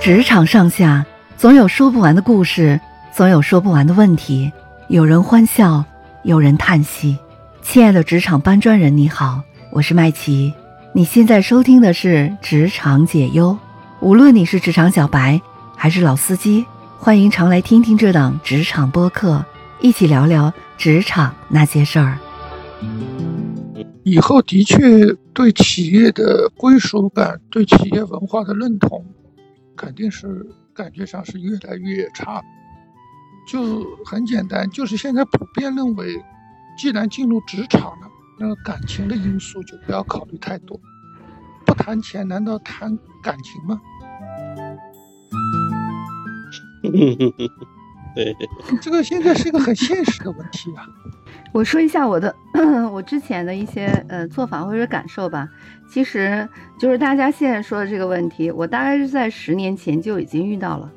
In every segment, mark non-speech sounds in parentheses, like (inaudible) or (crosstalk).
职场上下总有说不完的故事，总有说不完的问题。有人欢笑，有人叹息。亲爱的职场搬砖人，你好，我是麦琪。你现在收听的是《职场解忧》，无论你是职场小白还是老司机，欢迎常来听听这档职场播客，一起聊聊职场那些事儿。以后的确对企业的归属感、对企业文化的认同，肯定是感觉上是越来越差。就很简单，就是现在普遍认为，既然进入职场了，那感情的因素就不要考虑太多。不谈钱，难道谈感情吗？(laughs) 对，这个现在是一个很现实的问题啊。(laughs) 我说一下我的 (coughs) 我之前的一些呃做法或者感受吧。其实就是大家现在说的这个问题，我大概是在十年前就已经遇到了，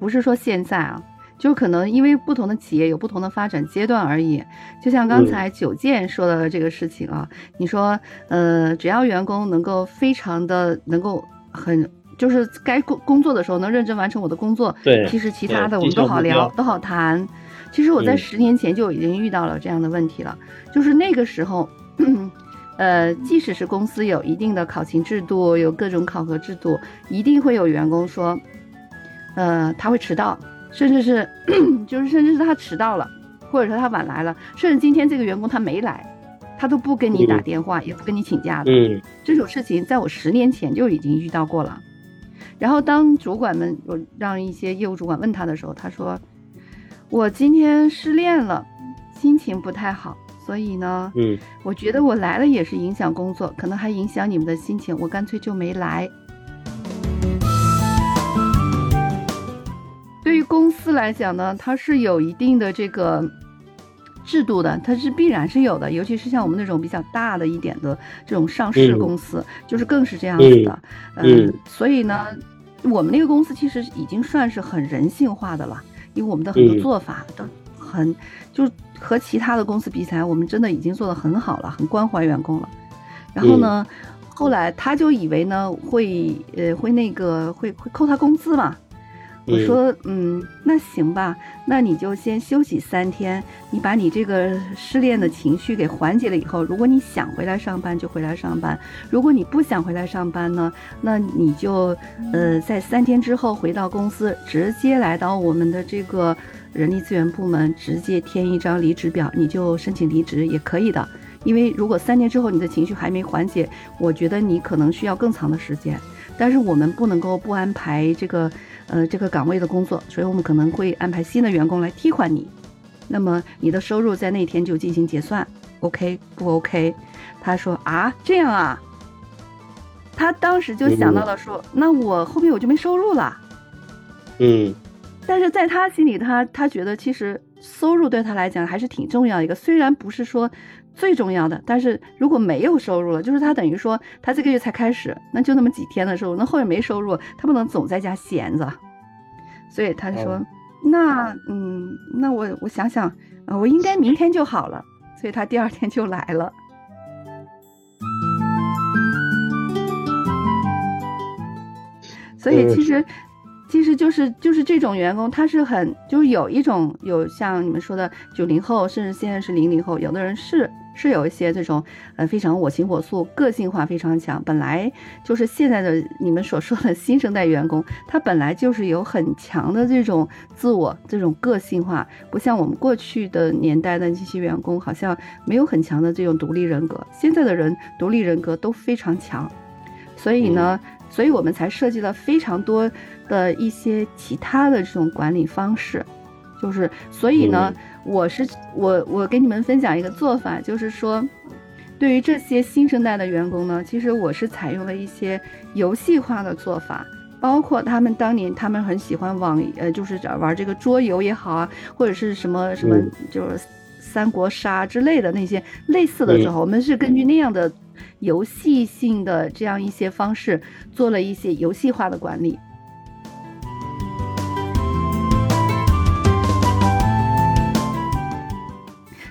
不是说现在啊，就可能因为不同的企业有不同的发展阶段而已。就像刚才九剑说的这个事情啊，你说呃，只要员工能够非常的能够很就是该工工作的时候能认真完成我的工作，对，其实其他的我们都好聊，都好谈。其实我在十年前就已经遇到了这样的问题了，就是那个时候，呃，即使是公司有一定的考勤制度，有各种考核制度，一定会有员工说，呃，他会迟到，甚至是，(coughs) 就是甚至是他迟到了，或者说他晚来了，甚至今天这个员工他没来，他都不跟你打电话，也不跟你请假的。嗯，这种事情在我十年前就已经遇到过了。然后当主管们我让一些业务主管问他的时候，他说。我今天失恋了，心情不太好，所以呢，嗯，我觉得我来了也是影响工作，可能还影响你们的心情，我干脆就没来。对于公司来讲呢，它是有一定的这个制度的，它是必然是有的，尤其是像我们那种比较大的一点的这种上市公司，就是更是这样子的。嗯，所以呢，我们那个公司其实已经算是很人性化的了。因为我们的很多做法都很，就和其他的公司比起来，我们真的已经做得很好了，很关怀员工了。然后呢，后来他就以为呢会呃会那个会会扣他工资嘛。我说嗯，那行吧，那你就先休息三天，你把你这个失恋的情绪给缓解了以后，如果你想回来上班就回来上班，如果你不想回来上班呢，那你就呃在三天之后回到公司，直接来到我们的这个人力资源部门，直接填一张离职表，你就申请离职也可以的。因为如果三天之后你的情绪还没缓解，我觉得你可能需要更长的时间，但是我们不能够不安排这个。呃，这个岗位的工作，所以我们可能会安排新的员工来替换你。那么你的收入在那天就进行结算，OK 不 OK？他说啊，这样啊。他当时就想到了说，那我后面我就没收入了。嗯。但是在他心里，他他觉得其实收入对他来讲还是挺重要一个，虽然不是说最重要的，但是如果没有收入了，就是他等于说他这个月才开始，那就那么几天的收入，那后面没收入，他不能总在家闲着。所以他就说：“那嗯，那我我想想，呃，我应该明天就好了。”所以他第二天就来了。所以其实，其实就是就是这种员工，他是很就是有一种有像你们说的九零后，甚至现在是零零后，有的人是。是有一些这种，呃，非常我行我素、个性化非常强。本来就是现在的你们所说的新生代员工，他本来就是有很强的这种自我、这种个性化，不像我们过去的年代的这些员工，好像没有很强的这种独立人格。现在的人独立人格都非常强，所以呢，所以我们才设计了非常多的一些其他的这种管理方式，就是所以呢。我是我我给你们分享一个做法，就是说，对于这些新生代的员工呢，其实我是采用了一些游戏化的做法，包括他们当年他们很喜欢网呃，就是玩这个桌游也好啊，或者是什么什么就是三国杀之类的那些类似的时候，我们是根据那样的游戏性的这样一些方式做了一些游戏化的管理。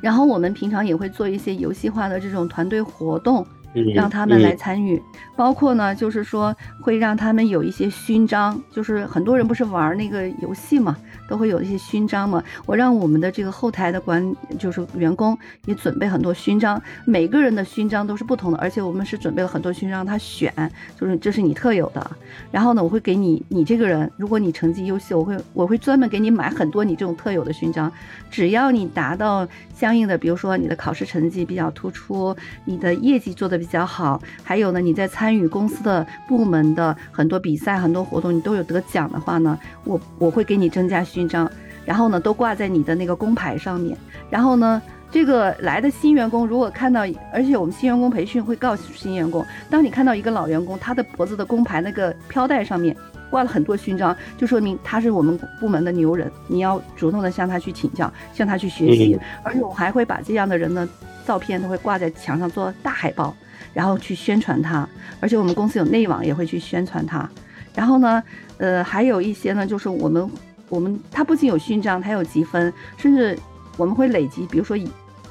然后我们平常也会做一些游戏化的这种团队活动，让他们来参与。包括呢，就是说会让他们有一些勋章，就是很多人不是玩那个游戏嘛，都会有一些勋章嘛。我让我们的这个后台的管，就是员工也准备很多勋章，每个人的勋章都是不同的，而且我们是准备了很多勋章，他选，就是这是你特有的。然后呢，我会给你，你这个人，如果你成绩优秀，我会我会专门给你买很多你这种特有的勋章，只要你达到相应的，比如说你的考试成绩比较突出，你的业绩做得比较好，还有呢，你在参与公司的部门的很多比赛、很多活动，你都有得奖的话呢，我我会给你增加勋章，然后呢，都挂在你的那个工牌上面。然后呢，这个来的新员工如果看到，而且我们新员工培训会告诉新员工，当你看到一个老员工，他的脖子的工牌那个飘带上面。挂了很多勋章，就说明他是我们部门的牛人。你要主动的向他去请教，向他去学习。而且我还会把这样的人的照片都会挂在墙上做大海报，然后去宣传它。而且我们公司有内网也会去宣传它。然后呢，呃，还有一些呢，就是我们我们它不仅有勋章，它有积分，甚至我们会累积，比如说以。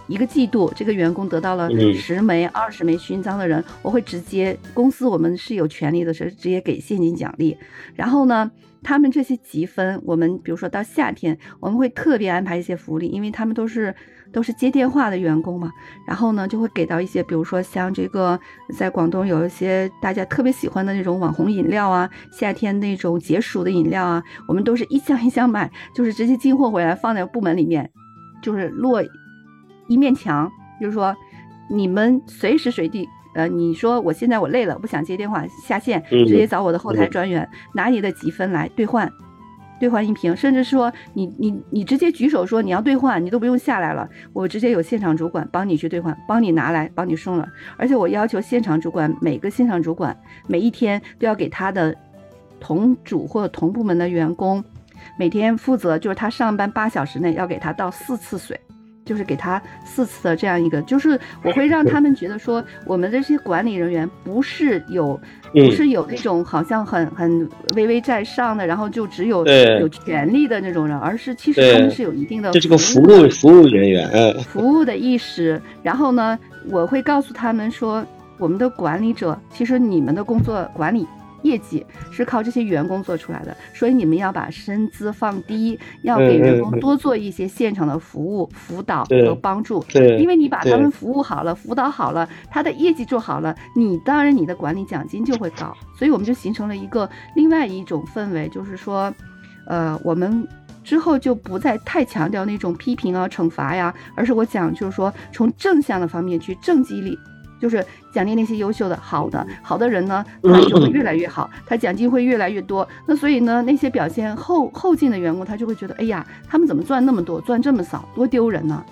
一个季度，这个员工得到了十枚、二十枚勋章的人，我会直接公司我们是有权利的，是直接给现金奖励。然后呢，他们这些积分，我们比如说到夏天，我们会特别安排一些福利，因为他们都是都是接电话的员工嘛。然后呢，就会给到一些，比如说像这个，在广东有一些大家特别喜欢的那种网红饮料啊，夏天那种解暑的饮料啊，我们都是一箱一箱买，就是直接进货回来放在部门里面，就是落。一面墙，就是说，你们随时随地，呃，你说我现在我累了，不想接电话，下线，直接找我的后台专员，拿你的积分来兑换，兑换一瓶，甚至说你你你直接举手说你要兑换，你都不用下来了，我直接有现场主管帮你去兑换，帮你拿来，帮你送了，而且我要求现场主管每个现场主管每一天都要给他的同组或者同部门的员工，每天负责就是他上班八小时内要给他倒四次水。就是给他四次的这样一个，就是我会让他们觉得说，我们这些管理人员不是有，不是有那种好像很很微微在上的，然后就只有有权利的那种人，而是其实他们是有一定的，这是个服务服务人员，服务的意识。然后呢，我会告诉他们说，我们的管理者，其实你们的工作管理。业绩是靠这些员工做出来的，所以你们要把身资放低，要给员工多做一些现场的服务、辅导和帮助。对，因为你把他们服务好了、辅导好了，他的业绩做好了，你当然你的管理奖金就会高。所以我们就形成了一个另外一种氛围，就是说，呃，我们之后就不再太强调那种批评啊、惩罚呀，而是我讲就是说从正向的方面去正激励。就是奖励那些优秀的、好的、好的人呢，(clears throat) 他就会越来越好，他奖金会越来越多。那所以呢，那些表现后后进的员工，他就会觉得，哎呀，他们怎么赚那么多，赚这么少，多丢人呢？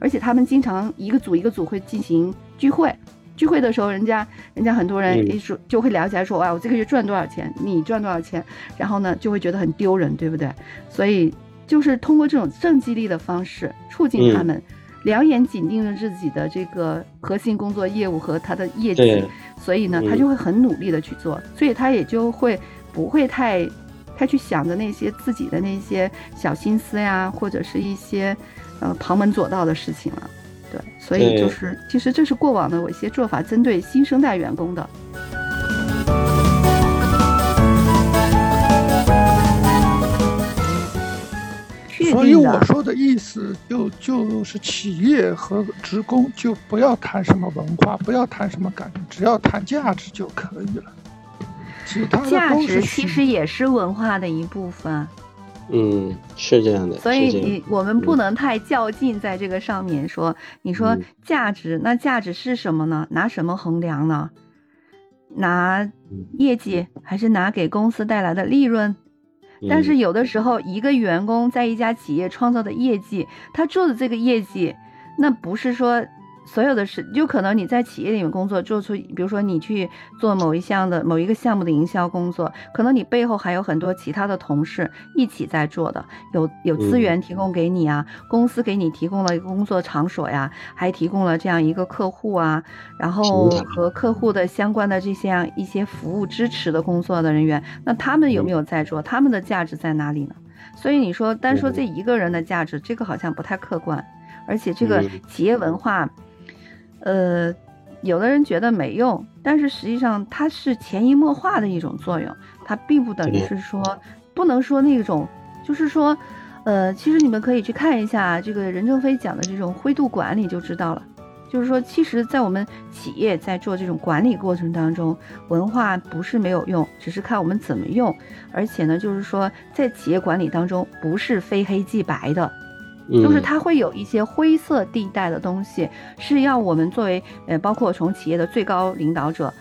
而且他们经常一个组一个组会进行聚会，聚会的时候，人家人家很多人一说就会聊起来说，哇，我这个月赚多少钱，你赚多少钱，然后呢就会觉得很丢人，对不对？所以就是通过这种正激励的方式，促进他们。两眼紧盯着自己的这个核心工作业务和他的业绩，所以呢，他就会很努力的去做，所以他也就会不会太，太去想着那些自己的那些小心思呀，或者是一些，呃，旁门左道的事情了。对，所以就是，其实这是过往的我一些做法，针对新生代员工的。所以我说的意思，就就是企业和职工就不要谈什么文化，不要谈什么感情，只要谈价值就可以了。其他价值其实也是文化的一部分。嗯，是这样的。所以你我们不能太较劲在这个上面说，你说价值，那价值是什么呢？拿什么衡量呢？拿业绩，还是拿给公司带来的利润？但是有的时候，一个员工在一家企业创造的业绩，他做的这个业绩，那不是说。所有的事，就可能你在企业里面工作，做出，比如说你去做某一项的某一个项目的营销工作，可能你背后还有很多其他的同事一起在做的，有有资源提供给你啊，公司给你提供了一个工作场所呀，还提供了这样一个客户啊，然后和客户的相关的这些一些服务支持的工作的人员，那他们有没有在做？他们的价值在哪里呢？所以你说单说这一个人的价值，这个好像不太客观，而且这个企业文化。呃，有的人觉得没用，但是实际上它是潜移默化的一种作用，它并不等于是说不能说那种，就是说，呃，其实你们可以去看一下这个任正非讲的这种灰度管理就知道了。就是说，其实，在我们企业在做这种管理过程当中，文化不是没有用，只是看我们怎么用。而且呢，就是说，在企业管理当中，不是非黑即白的，就是它会有一些灰色地带的东西，是要我们作为呃，包括从企业的最高领导者，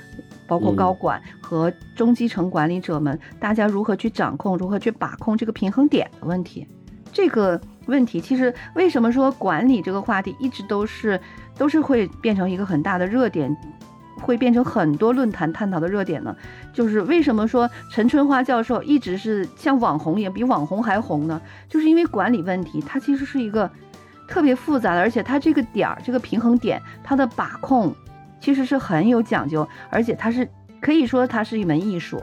包括高管和中基层管理者们，大家如何去掌控，如何去把控这个平衡点的问题。这个问题，其实为什么说管理这个话题一直都是？都是会变成一个很大的热点，会变成很多论坛探讨的热点呢。就是为什么说陈春花教授一直是像网红一样，比网红还红呢？就是因为管理问题，它其实是一个特别复杂的，而且它这个点儿、这个平衡点，它的把控其实是很有讲究，而且它是可以说它是一门艺术，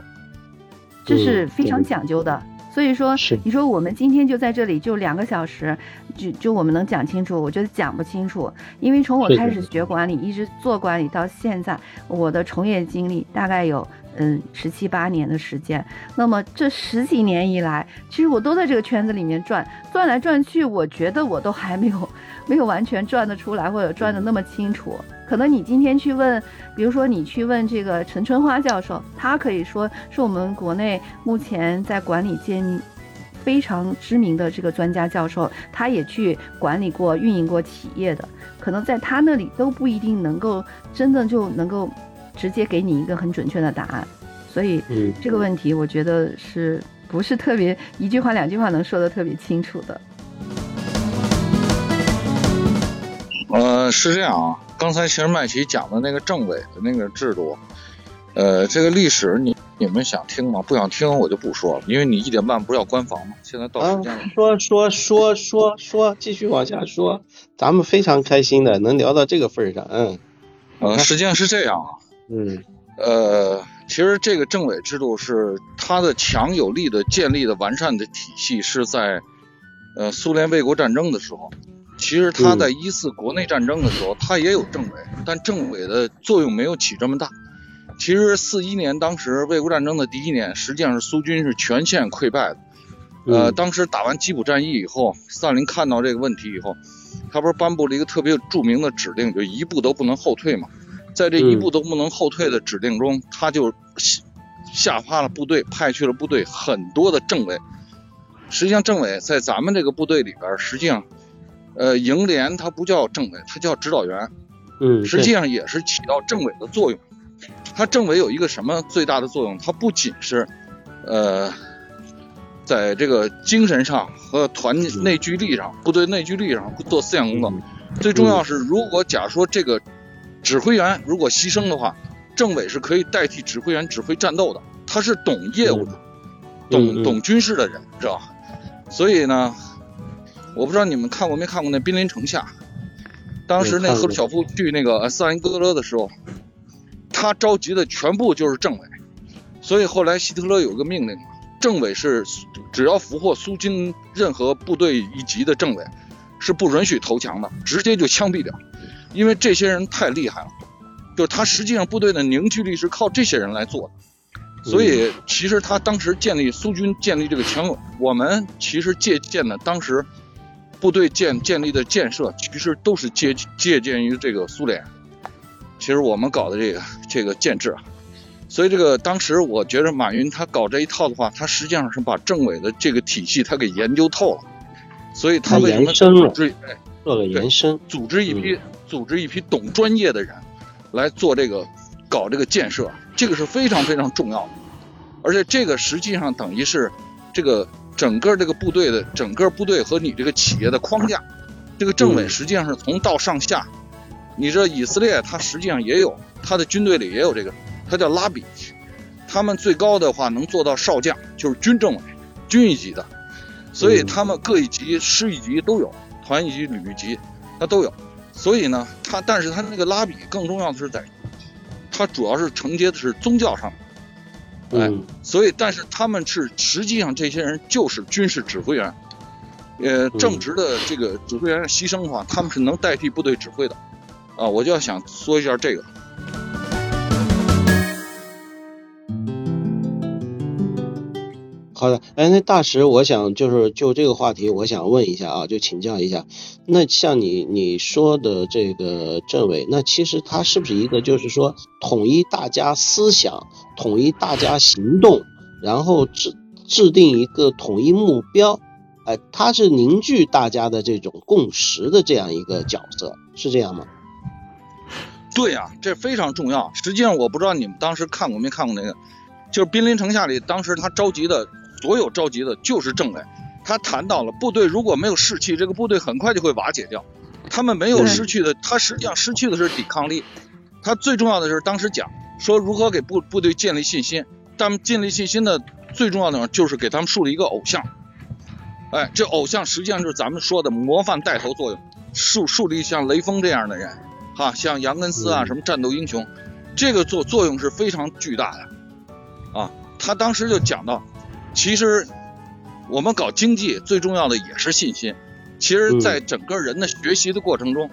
这是非常讲究的。所以说，你说我们今天就在这里就两个小时，就就我们能讲清楚？我觉得讲不清楚，因为从我开始学管理，一直做管理到现在，我的从业经历大概有嗯十七八年的时间。那么这十几年以来，其实我都在这个圈子里面转，转来转去，我觉得我都还没有没有完全转得出来，或者转得那么清楚。可能你今天去问，比如说你去问这个陈春花教授，他可以说是我们国内目前在管理界非常知名的这个专家教授，他也去管理过、运营过企业的，可能在他那里都不一定能够真的就能够直接给你一个很准确的答案。所以这个问题，我觉得是不是特别一句话、两句话能说的特别清楚的？呃，是这样啊。刚才其实麦琪讲的那个政委的那个制度，呃，这个历史你你们想听吗？不想听我就不说了，因为你一点半不是要关房吗？现在到时间了。说说说说说，继续往下说，咱们非常开心的能聊到这个份上，嗯。呃，实际上是这样啊，嗯，呃，其实这个政委制度是它的强有力的建立的完善的体系是在呃苏联卫国战争的时候。其实他在一次国内战争的时候，他也有政委，但政委的作用没有起这么大。其实四一年当时卫国战争的第一年，实际上是苏军是全线溃败的。呃，当时打完基辅战役以后，斯大林看到这个问题以后，他不是颁布了一个特别著名的指令，就一步都不能后退嘛。在这一步都不能后退的指令中，他就下发了部队，派去了部队很多的政委。实际上，政委在咱们这个部队里边，实际上。呃，营连它不叫政委，它叫指导员，嗯，实际上也是起到政委的作用。它政委有一个什么最大的作用？它不仅是呃，在这个精神上和团内聚力上、部队内聚力上做思想工作。最重要是，如果假说这个指挥员如果牺牲的话，政委是可以代替指挥员指挥战斗的。他是懂业务的，懂懂军事的人，知道吧？所以呢。我不知道你们看过没看过那《兵临城下》，当时那赫鲁晓夫去那个斯大林格勒的时候，他召集的全部就是政委，所以后来希特勒有个命令，政委是只要俘获苏军任何部队一级的政委，是不允许投降的，直接就枪毙掉，因为这些人太厉害了，就是他实际上部队的凝聚力是靠这些人来做的，所以其实他当时建立苏军建立这个全，我们其实借鉴的当时。部队建建立的建设其实都是借借鉴于这个苏联，其实我们搞的这个这个建制啊，所以这个当时我觉得马云他搞这一套的话，他实际上是把政委的这个体系他给研究透了，所以他为什么组织做了延伸，组织一批组织一批懂专业的人来做这个搞这个建设，这个是非常非常重要的，而且这个实际上等于是这个。整个这个部队的整个部队和你这个企业的框架，这个政委实际上是从到上下。你这以色列，它实际上也有，它的军队里也有这个，它叫拉比。他们最高的话能做到少将，就是军政委，军一级的。所以他们各一级、师一级都有，团一级、旅一级，他都有。所以呢，他但是他那个拉比更重要的是在，他主要是承接的是宗教上。哎，所以，但是他们是实际上这些人就是军事指挥员，呃，正直的这个指挥员牺牲的话，他们是能代替部队指挥的，啊，我就要想说一下这个。好的，哎，那大石，我想就是就这个话题，我想问一下啊，就请教一下，那像你你说的这个政委，那其实他是不是一个就是说统一大家思想、统一大家行动，然后制制定一个统一目标，哎，他是凝聚大家的这种共识的这样一个角色，是这样吗？对呀，这非常重要。实际上，我不知道你们当时看过没看过那个，就是《兵临城下》里，当时他召集的所有召集的就是政委。他谈到了部队如果没有士气，这个部队很快就会瓦解掉。他们没有失去的，他实际上失去的是抵抗力。他最重要的是当时讲说如何给部部队建立信心。他们建立信心的最重要的就是给他们树立一个偶像。哎，这偶像实际上就是咱们说的模范带头作用，树树立像雷锋这样的人。哈，像杨根思啊，什么战斗英雄，这个作作用是非常巨大的啊。他当时就讲到，其实我们搞经济最重要的也是信心。其实，在整个人的学习的过程中，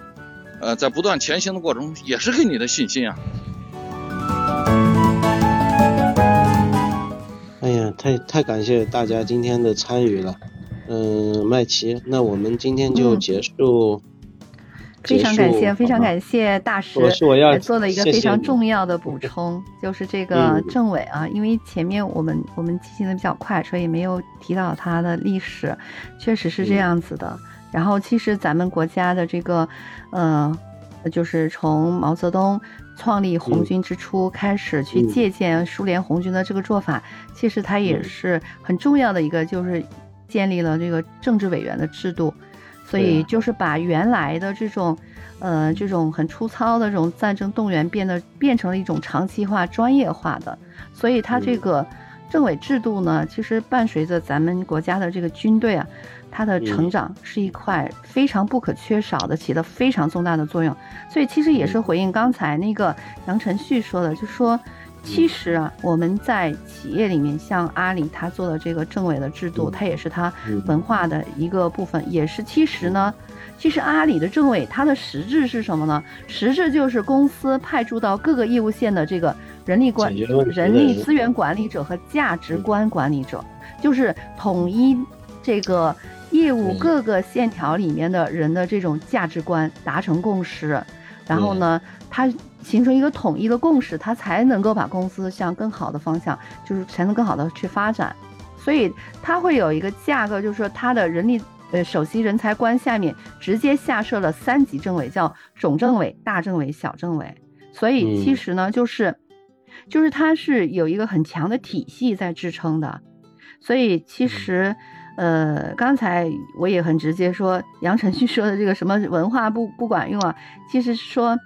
呃，在不断前行的过程中，也是给你的信心啊。哎呀，太太感谢大家今天的参与了。嗯，麦琪，那我们今天就结束。非常感谢，非常感谢大师也做了一个非常重要的补充，就是这个政委啊，因为前面我们我们进行的比较快，所以没有提到他的历史，确实是这样子的。然后其实咱们国家的这个，呃，就是从毛泽东创立红军之初开始去借鉴苏联红军的这个做法，其实他也是很重要的一个，就是建立了这个政治委员的制度。所以就是把原来的这种，呃，这种很粗糙的这种战争动员变得变成了一种长期化、专业化的。所以它这个政委制度呢，其实伴随着咱们国家的这个军队啊，它的成长是一块非常不可缺少的，起的非常重大的作用。所以其实也是回应刚才那个杨晨旭说的，就说。其实啊，我们在企业里面，像阿里他做的这个政委的制度，它也是它文化的一个部分，也是其实呢，其实阿里的政委它的实质是什么呢？实质就是公司派驻到各个业务线的这个人力管人。力资源管理者和价值观管理者，就是统一这个业务各个线条里面的人的这种价值观，达成共识，然后呢，他。形成一个统一的共识，它才能够把公司向更好的方向，就是才能更好的去发展。所以它会有一个架构，就是说它的人力呃首席人才官下面直接下设了三级政委，叫总政委、大政委、小政委。所以其实呢，就是就是它是有一个很强的体系在支撑的。所以其实呃刚才我也很直接说，杨晨旭说的这个什么文化不不管用啊，其实说。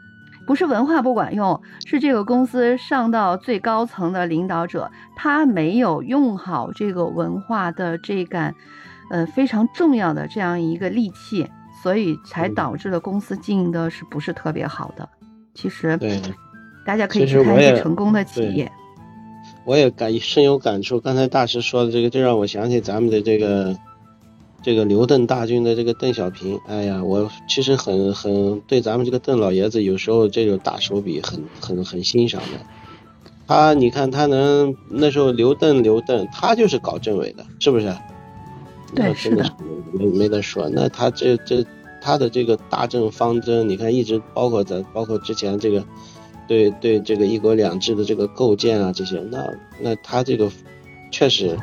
不是文化不管用，是这个公司上到最高层的领导者，他没有用好这个文化的这杆，呃非常重要的这样一个利器，所以才导致了公司经营的是不是特别好的。其实，对，大家可以去看一些成功的企业。我也感深有感触，刚才大师说的这个，就让我想起咱们的这个。这个刘邓大军的这个邓小平，哎呀，我其实很很对咱们这个邓老爷子有时候这种大手笔很很很欣赏的。他你看他能那时候刘邓刘邓，他就是搞政委的，是不是？对，是的。没没得说，那他这这他的这个大政方针，你看一直包括咱包括之前这个对对这个一国两制的这个构建啊这些，那那他这个确实。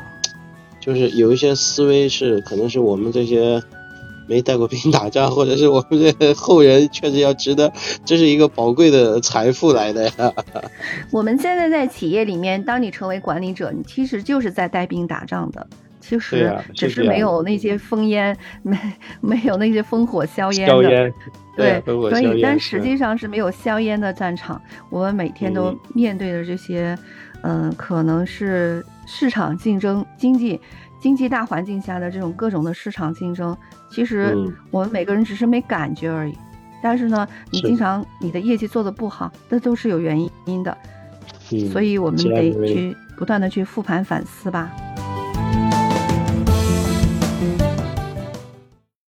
就是有一些思维是，可能是我们这些没带过兵打仗，或者是我们这后人确实要值得，这是一个宝贵的财富来的呀。(laughs) 我们现在在企业里面，当你成为管理者，你其实就是在带兵打仗的，其实只是没有那些烽烟，没没有那些烽火硝烟的，(laughs) 对，所以但实际上是没有硝烟的战场，我们每天都面对的这些。嗯，可能是市场竞争、经济经济大环境下的这种各种的市场竞争，其实我们每个人只是没感觉而已。但是呢，你经常你的业绩做的不好，那都是有原因的。所以我们得去不断的去复盘反思吧。